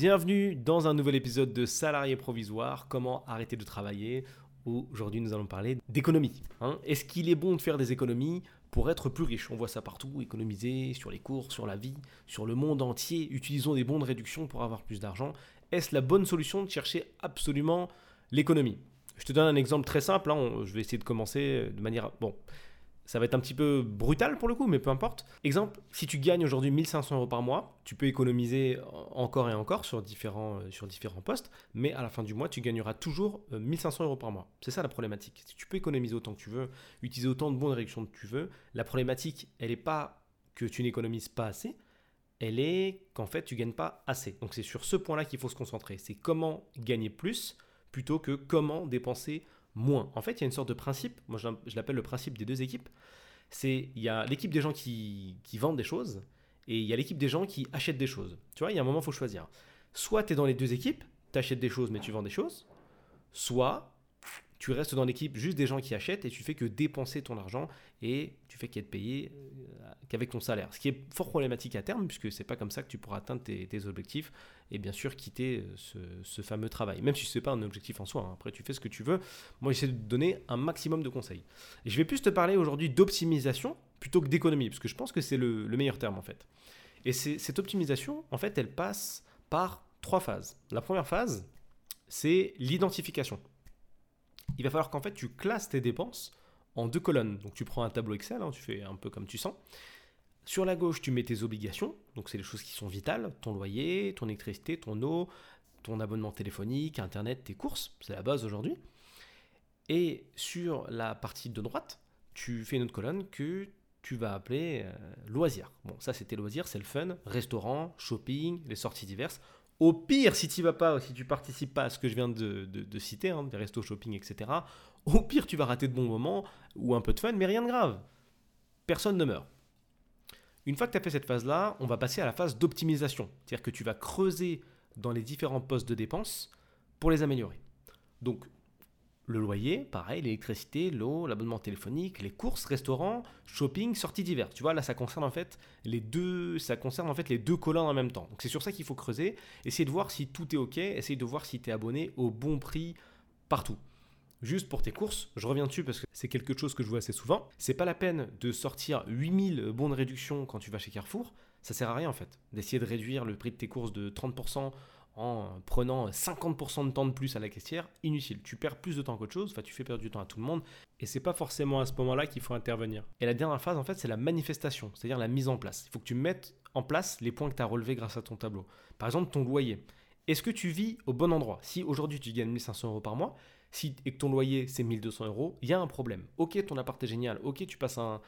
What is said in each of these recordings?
Bienvenue dans un nouvel épisode de Salarié provisoire, comment arrêter de travailler. Aujourd'hui, nous allons parler d'économie. Hein. Est-ce qu'il est bon de faire des économies pour être plus riche? On voit ça partout, économiser sur les cours, sur la vie, sur le monde entier. Utilisons des bons de réduction pour avoir plus d'argent. Est-ce la bonne solution de chercher absolument l'économie? Je te donne un exemple très simple. Hein. Je vais essayer de commencer de manière... Bon, ça va être un petit peu brutal pour le coup, mais peu importe. Exemple, si tu gagnes aujourd'hui 1500 euros par mois, tu peux économiser encore et encore sur différents, euh, sur différents postes, mais à la fin du mois, tu gagneras toujours 1500 euh, euros par mois. C'est ça la problématique. Tu peux économiser autant que tu veux, utiliser autant de bons de réduction que tu veux, la problématique, elle n'est pas que tu n'économises pas assez, elle est qu'en fait, tu gagnes pas assez. Donc c'est sur ce point-là qu'il faut se concentrer. C'est comment gagner plus plutôt que comment dépenser moins. En fait, il y a une sorte de principe, moi je l'appelle le principe des deux équipes. C'est il y a l'équipe des gens qui, vendent des choses et il y a l'équipe des gens qui achètent des choses. Tu vois, il y a un moment, il faut choisir. Soit tu es dans les deux équipes, tu achètes des choses mais tu vends des choses, soit tu restes dans l'équipe juste des gens qui achètent et tu fais que dépenser ton argent et tu fais qu'être payé euh, qu'avec ton salaire. Ce qui est fort problématique à terme puisque c'est pas comme ça que tu pourras atteindre tes, objectifs et bien sûr quitter euh, ce, fameux travail. Même si ce n'est pas un objectif en soi, hein. après tu fais ce que tu veux. Moi j'essaie de te donner un maximum de conseils. Je vais plus te parler aujourd'hui d'optimisation plutôt que d'économie parce que je pense que c'est le, le meilleur terme en fait. Et cette optimisation en fait elle passe par trois phases. La première phase c'est l'identification il va falloir qu'en fait tu classes tes dépenses en deux colonnes. Donc tu prends un tableau Excel, hein, tu fais un peu comme tu sens. Sur la gauche, tu mets tes obligations, donc c'est les choses qui sont vitales, ton loyer, ton électricité, ton eau, ton abonnement téléphonique, internet, tes courses, c'est la base aujourd'hui. Et sur la partie de droite, tu fais une autre colonne que tu vas appeler euh, loisirs. Bon, ça c'était loisirs, c'est le fun, restaurant, shopping, les sorties diverses. Au pire, si tu vas pas, si tu participes pas à ce que je viens de, citer, hein, des restos shopping, etc., au pire, tu vas rater de bons moments ou un peu de fun, mais rien de grave. Personne ne meurt. Une fois que tu as fait cette phase-là, on va passer à la phase d'optimisation. C'est-à-dire que tu vas creuser dans les différents postes de dépenses pour les améliorer. Donc, le loyer, pareil, l'électricité, l'eau, l'abonnement téléphonique, les courses, restaurants, shopping, sorties d'hiver. Tu vois, là, ça concerne en fait les deux, ça concerne en fait les deux colonnes en même temps. Donc c'est sur ça qu'il faut creuser. Essayer de voir si tout est ok. Essayer de voir si tu es abonné au bon prix partout. Juste pour tes courses, je reviens dessus parce que c'est quelque chose que je vois assez souvent. C'est pas la peine de sortir 8000 bons de réduction quand tu vas chez Carrefour. Ça sert à rien en fait. D'essayer de réduire le prix de tes courses de 30% en prenant 50% de temps de plus à la caissière, inutile. Tu perds plus de temps qu'autre chose, enfin tu fais perdre du temps à tout le monde, et c'est pas forcément à ce moment-là qu'il faut intervenir. Et la dernière phase, en fait, c'est la manifestation, c'est-à-dire la mise en place. Il faut que tu mettes en place les points que tu as relevés grâce à ton tableau. Par exemple, ton loyer. Est-ce que tu vis au bon endroit? Si aujourd'hui tu gagnes 1500 euros par mois, si, et que ton loyer c'est 1200 euros, il y a un problème. Ok, ton appart est génial, ok, tu passes un,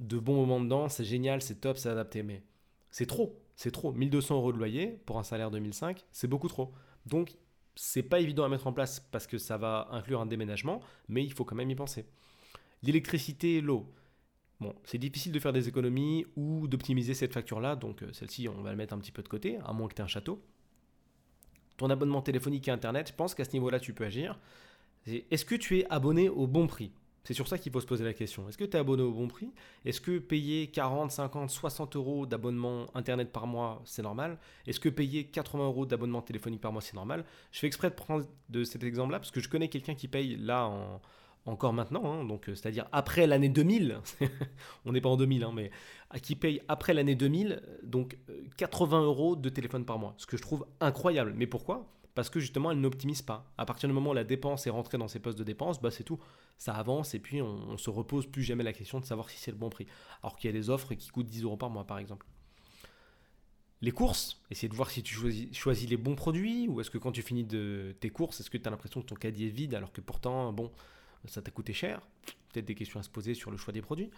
de bons moments dedans, c'est génial, c'est top, c'est adapté, mais c'est trop c'est trop. 1200 euros de loyer pour un salaire de 1005, c'est beaucoup trop. Donc, c'est pas évident à mettre en place parce que ça va inclure un déménagement, mais il faut quand même y penser. L'électricité l'eau. Bon, c'est difficile de faire des économies ou d'optimiser cette facture-là, donc euh, celle-ci, on va la mettre un petit peu de côté, à moins que tu aies un château. Ton abonnement téléphonique et Internet, je pense qu'à ce niveau-là, tu peux agir. Est-ce que tu es abonné au bon prix? C'est sur ça qu'il faut se poser la question. Est-ce que tu es abonné au bon prix? Est-ce que payer 40, 50, 60 euros d'abonnement Internet par mois, c'est normal? Est-ce que payer 80 euros d'abonnement téléphonique par mois, c'est normal? Je fais exprès de prendre de cet exemple-là parce que je connais quelqu'un qui paye là encore maintenant, hein, donc euh, c'est-à-dire après l'année 2000, on n'est pas en 2000, hein, mais qui paye après l'année 2000, donc 80 euh, euros de téléphone par mois, ce que je trouve incroyable. Mais pourquoi? Parce que justement elle n'optimise pas. À partir du moment où la dépense est rentrée dans ses postes de dépense, bah c'est tout, ça avance et puis on, ne se repose plus jamais la question de savoir si c'est le bon prix. Alors qu'il y a des offres qui coûtent 10 euros par mois par exemple. Les courses, essayer de voir si tu choisis, les bons produits ou est-ce que quand tu finis de tes courses, est-ce que tu as l'impression que ton caddie est vide alors que pourtant, bon, ça t'a coûté cher? Peut-être des questions à se poser sur le choix des produits.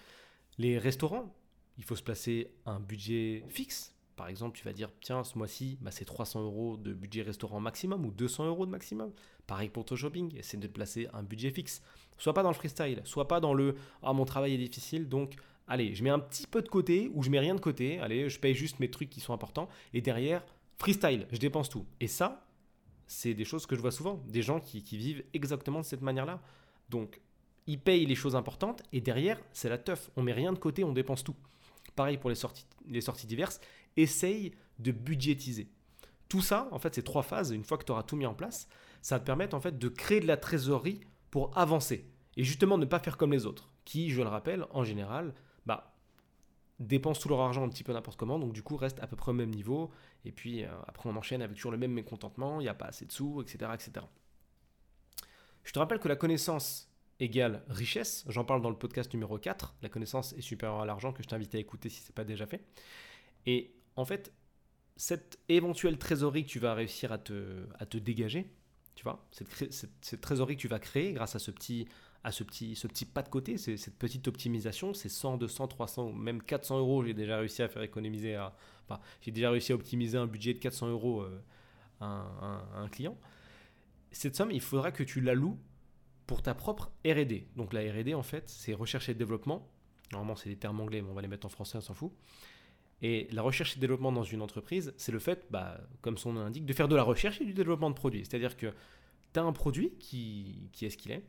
Les restaurants, il faut se placer un budget fixe par exemple, tu vas dire, tiens, ce mois-ci, bah, c'est 300 euros de budget restaurant maximum ou 200 euros de maximum. Pareil pour ton shopping, essaie de te placer un budget fixe. Soit pas dans le freestyle, soit pas dans le ah mon travail est difficile, donc allez, je mets un petit peu de côté ou je mets rien de côté. Allez, je paye juste mes trucs qui sont importants et derrière freestyle, je dépense tout. Et ça, c'est des choses que je vois souvent, des gens qui, qui vivent exactement de cette manière-là. Donc, ils payent les choses importantes et derrière, c'est la teuf. On met rien de côté, on dépense tout. Pareil pour les sorties, les sorties diverses essaye de budgétiser. Tout ça, en fait, ces trois phases, une fois que tu auras tout mis en place, ça va te permettre en fait de créer de la trésorerie pour avancer. Et justement, ne pas faire comme les autres, qui, je le rappelle, en général, bah, dépensent tout leur argent un petit peu n'importe comment, donc du coup restent à peu près au même niveau, et puis euh, après on enchaîne avec toujours le même mécontentement, il n'y a pas assez de sous, etc., etc. Je te rappelle que la connaissance égale richesse, j'en parle dans le podcast numéro 4, la connaissance est supérieure à l'argent, que je t'invite à écouter si ce n'est pas déjà fait. Et en fait, cette éventuelle trésorerie que tu vas réussir à te, à dégager, tu vois, cette, cette, trésorerie que tu vas créer grâce à ce petit, à ce petit, ce petit pas de côté, cette petite optimisation, c'est 100, 200, 300, même 400 euros, j'ai déjà réussi à faire économiser, à, enfin, j'ai déjà réussi à optimiser un budget de 400 euros euh, à, un, client. Cette somme, il faudra que tu la loues pour ta propre R&D. Donc la R&D, en fait, c'est recherche et développement. Normalement, c'est des termes anglais, mais on va les mettre en français, on s'en fout. Et la recherche et développement dans une entreprise, c'est le fait, bah, comme son nom l'indique, de faire de la recherche et du développement de produits. C'est-à-dire que tu as un produit qui, qui est ce qu'il est,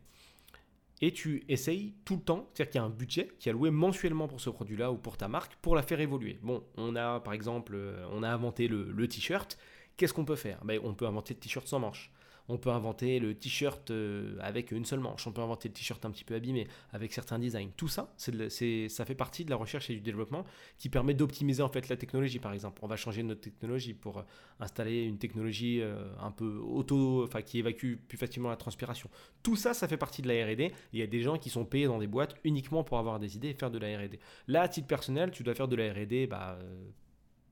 et tu essayes tout le temps, c'est-à-dire qu'il y a un budget qui est alloué mensuellement pour ce produit-là ou pour ta marque pour la faire évoluer. Bon, on a par exemple, euh, on a inventé le, t-shirt, qu'est-ce qu'on peut faire? Ben, On peut inventer le t-shirt sans manches. On peut inventer le t-shirt euh, avec une seule manche. On peut inventer le t-shirt un petit peu abîmé avec certains designs. Tout ça, ça fait partie de la recherche et du développement qui permet d'optimiser en fait la technologie. Par exemple, on va changer notre technologie pour euh, installer une technologie euh, un peu auto, enfin qui évacue plus facilement la transpiration. Tout ça, ça fait partie de la R&D. Il y a des gens qui sont payés dans des boîtes uniquement pour avoir des idées et faire de la R&D. Là, à titre personnel, tu dois faire de la R&D, bah,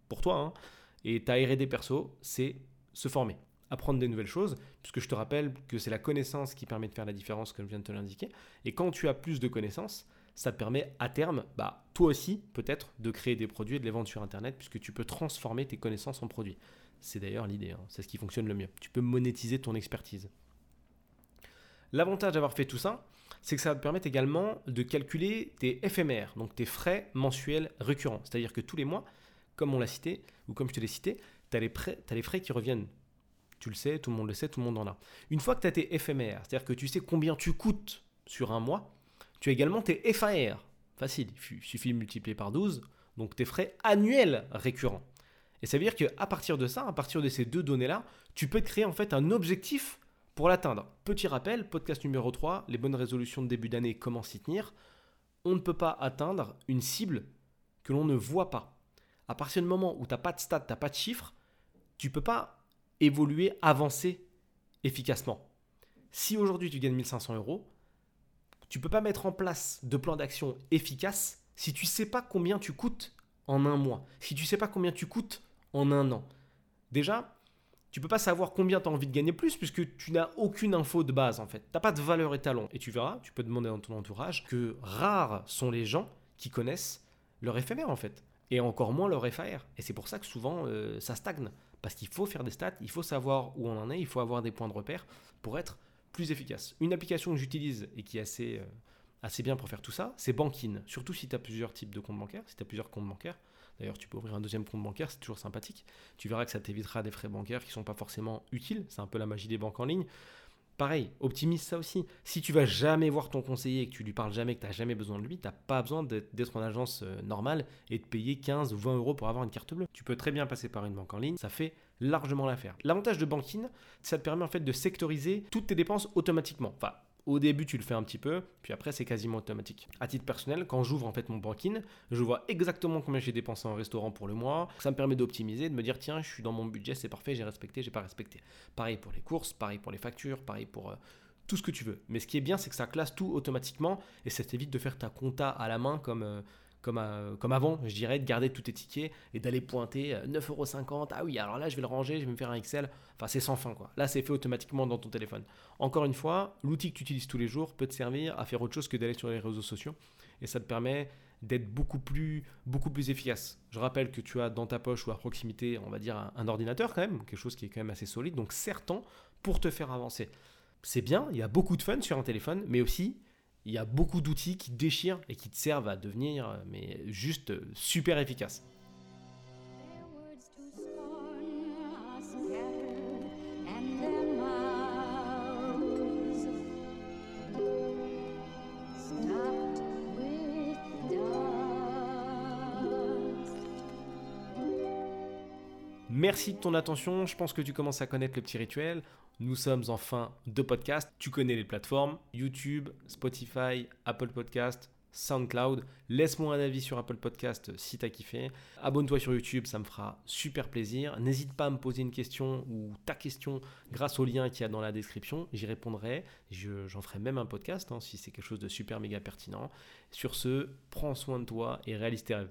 pour toi. Hein. Et ta R&D perso, c'est se former apprendre des nouvelles choses, puisque je te rappelle que c'est la connaissance qui permet de faire la différence, comme je viens de te l'indiquer. Et quand tu as plus de connaissances, ça te permet à terme, bah, toi aussi, peut-être, de créer des produits et de les vendre sur Internet, puisque tu peux transformer tes connaissances en produits. C'est d'ailleurs l'idée, hein. c'est ce qui fonctionne le mieux. Tu peux monétiser ton expertise. L'avantage d'avoir fait tout ça, c'est que ça va te permettre également de calculer tes FMR, donc tes frais mensuels récurrents. C'est-à-dire que tous les mois, comme on l'a cité, ou comme je te l'ai cité, tu as, as, les frais qui reviennent tu le sais, tout le monde le sait, tout le monde en a. Une fois que tu as tes éphémères, c'est-à-dire que tu sais combien tu coûtes sur un mois, tu as également tes FAR. Facile, il suffit de multiplier par 12, donc tes frais annuels récurrents. Et ça veut dire qu'à partir de ça, à partir de ces deux données-là, tu peux te créer en fait un objectif pour l'atteindre. Petit rappel, podcast numéro 3, les bonnes résolutions de début d'année, comment s'y tenir. On ne peut pas atteindre une cible que l'on ne voit pas. À partir du moment où tu n'as pas de stats, tu n'as pas de chiffres, tu peux pas évoluer, avancer efficacement. Si aujourd'hui tu gagnes 1500 euros, tu peux pas mettre en place de plan d'action efficace si tu sais pas combien tu coûtes en un mois, si tu sais pas combien tu coûtes en un an. Déjà, tu peux pas savoir combien tu as envie de gagner plus puisque tu n'as aucune info de base en fait. Tu n'as pas de valeur étalon. Et tu verras, tu peux demander dans ton entourage que rares sont les gens qui connaissent leur éphémère en fait. Et encore moins leur FAR. Et c'est pour ça que souvent euh, ça stagne. Parce qu'il faut faire des stats, il faut savoir où on en est, il faut avoir des points de repère pour être plus efficace. Une application que j'utilise et qui est assez, euh, bien pour faire tout ça, c'est Bankin. Surtout si tu as plusieurs types de comptes bancaires, si tu as plusieurs comptes bancaires. D'ailleurs, tu peux ouvrir un deuxième compte bancaire, c'est toujours sympathique. Tu verras que ça t'évitera des frais bancaires qui ne sont pas forcément utiles. C'est un peu la magie des banques en ligne. Pareil, optimise ça aussi. Si tu vas jamais voir ton conseiller et que tu lui parles jamais, que tu n'as jamais besoin de lui, tu n'as pas besoin d'être en agence euh, normale et de payer 15 ou 20 euros pour avoir une carte bleue. Tu peux très bien passer par une banque en ligne, ça fait largement l'affaire. L'avantage de Banking, ça te permet en fait de sectoriser toutes tes dépenses automatiquement. Au début, tu le fais un petit peu, puis après, c'est quasiment automatique. À titre personnel, quand j'ouvre en fait mon banking, je vois exactement combien j'ai dépensé en restaurant pour le mois. Ça me permet d'optimiser, de me dire tiens, je suis dans mon budget, c'est parfait, j'ai respecté, j'ai pas respecté. Pareil pour les courses, pareil pour les factures, pareil pour euh, tout ce que tu veux. Mais ce qui est bien, c'est que ça classe tout automatiquement et ça t'évite de faire ta compta à la main comme euh, comme, comme avant, je dirais, de garder tous tes tickets et d'aller pointer 9,50€. Euh, ah oui, alors là, je vais le ranger, je vais me faire un Excel. Enfin, c'est sans fin, quoi. Là, c'est fait automatiquement dans ton téléphone. Encore une fois, l'outil que tu utilises tous les jours peut te servir à faire autre chose que d'aller sur les réseaux sociaux. Et ça te permet d'être beaucoup plus, beaucoup plus efficace. Je rappelle que tu as dans ta poche ou à proximité, on va dire, un, un ordinateur quand même, quelque chose qui est quand même assez solide. Donc, certain pour te faire avancer. C'est bien, il y a beaucoup de fun sur un téléphone, mais aussi il y a beaucoup d'outils qui déchirent et qui te servent à devenir euh, mais juste euh, super efficace. Merci de ton attention. Je pense que tu commences à connaître le petit rituel. Nous sommes en fin de podcast. Tu connais les plateformes YouTube, Spotify, Apple Podcast, SoundCloud. Laisse-moi un avis sur Apple Podcast si tu as kiffé. Abonne-toi sur YouTube, ça me fera super plaisir. N'hésite pas à me poser une question ou ta question grâce au lien qu'il y a dans la description. J'y répondrai. J'en ferai même un podcast hein, si c'est quelque chose de super méga pertinent. Sur ce, prends soin de toi et réalise tes rêves.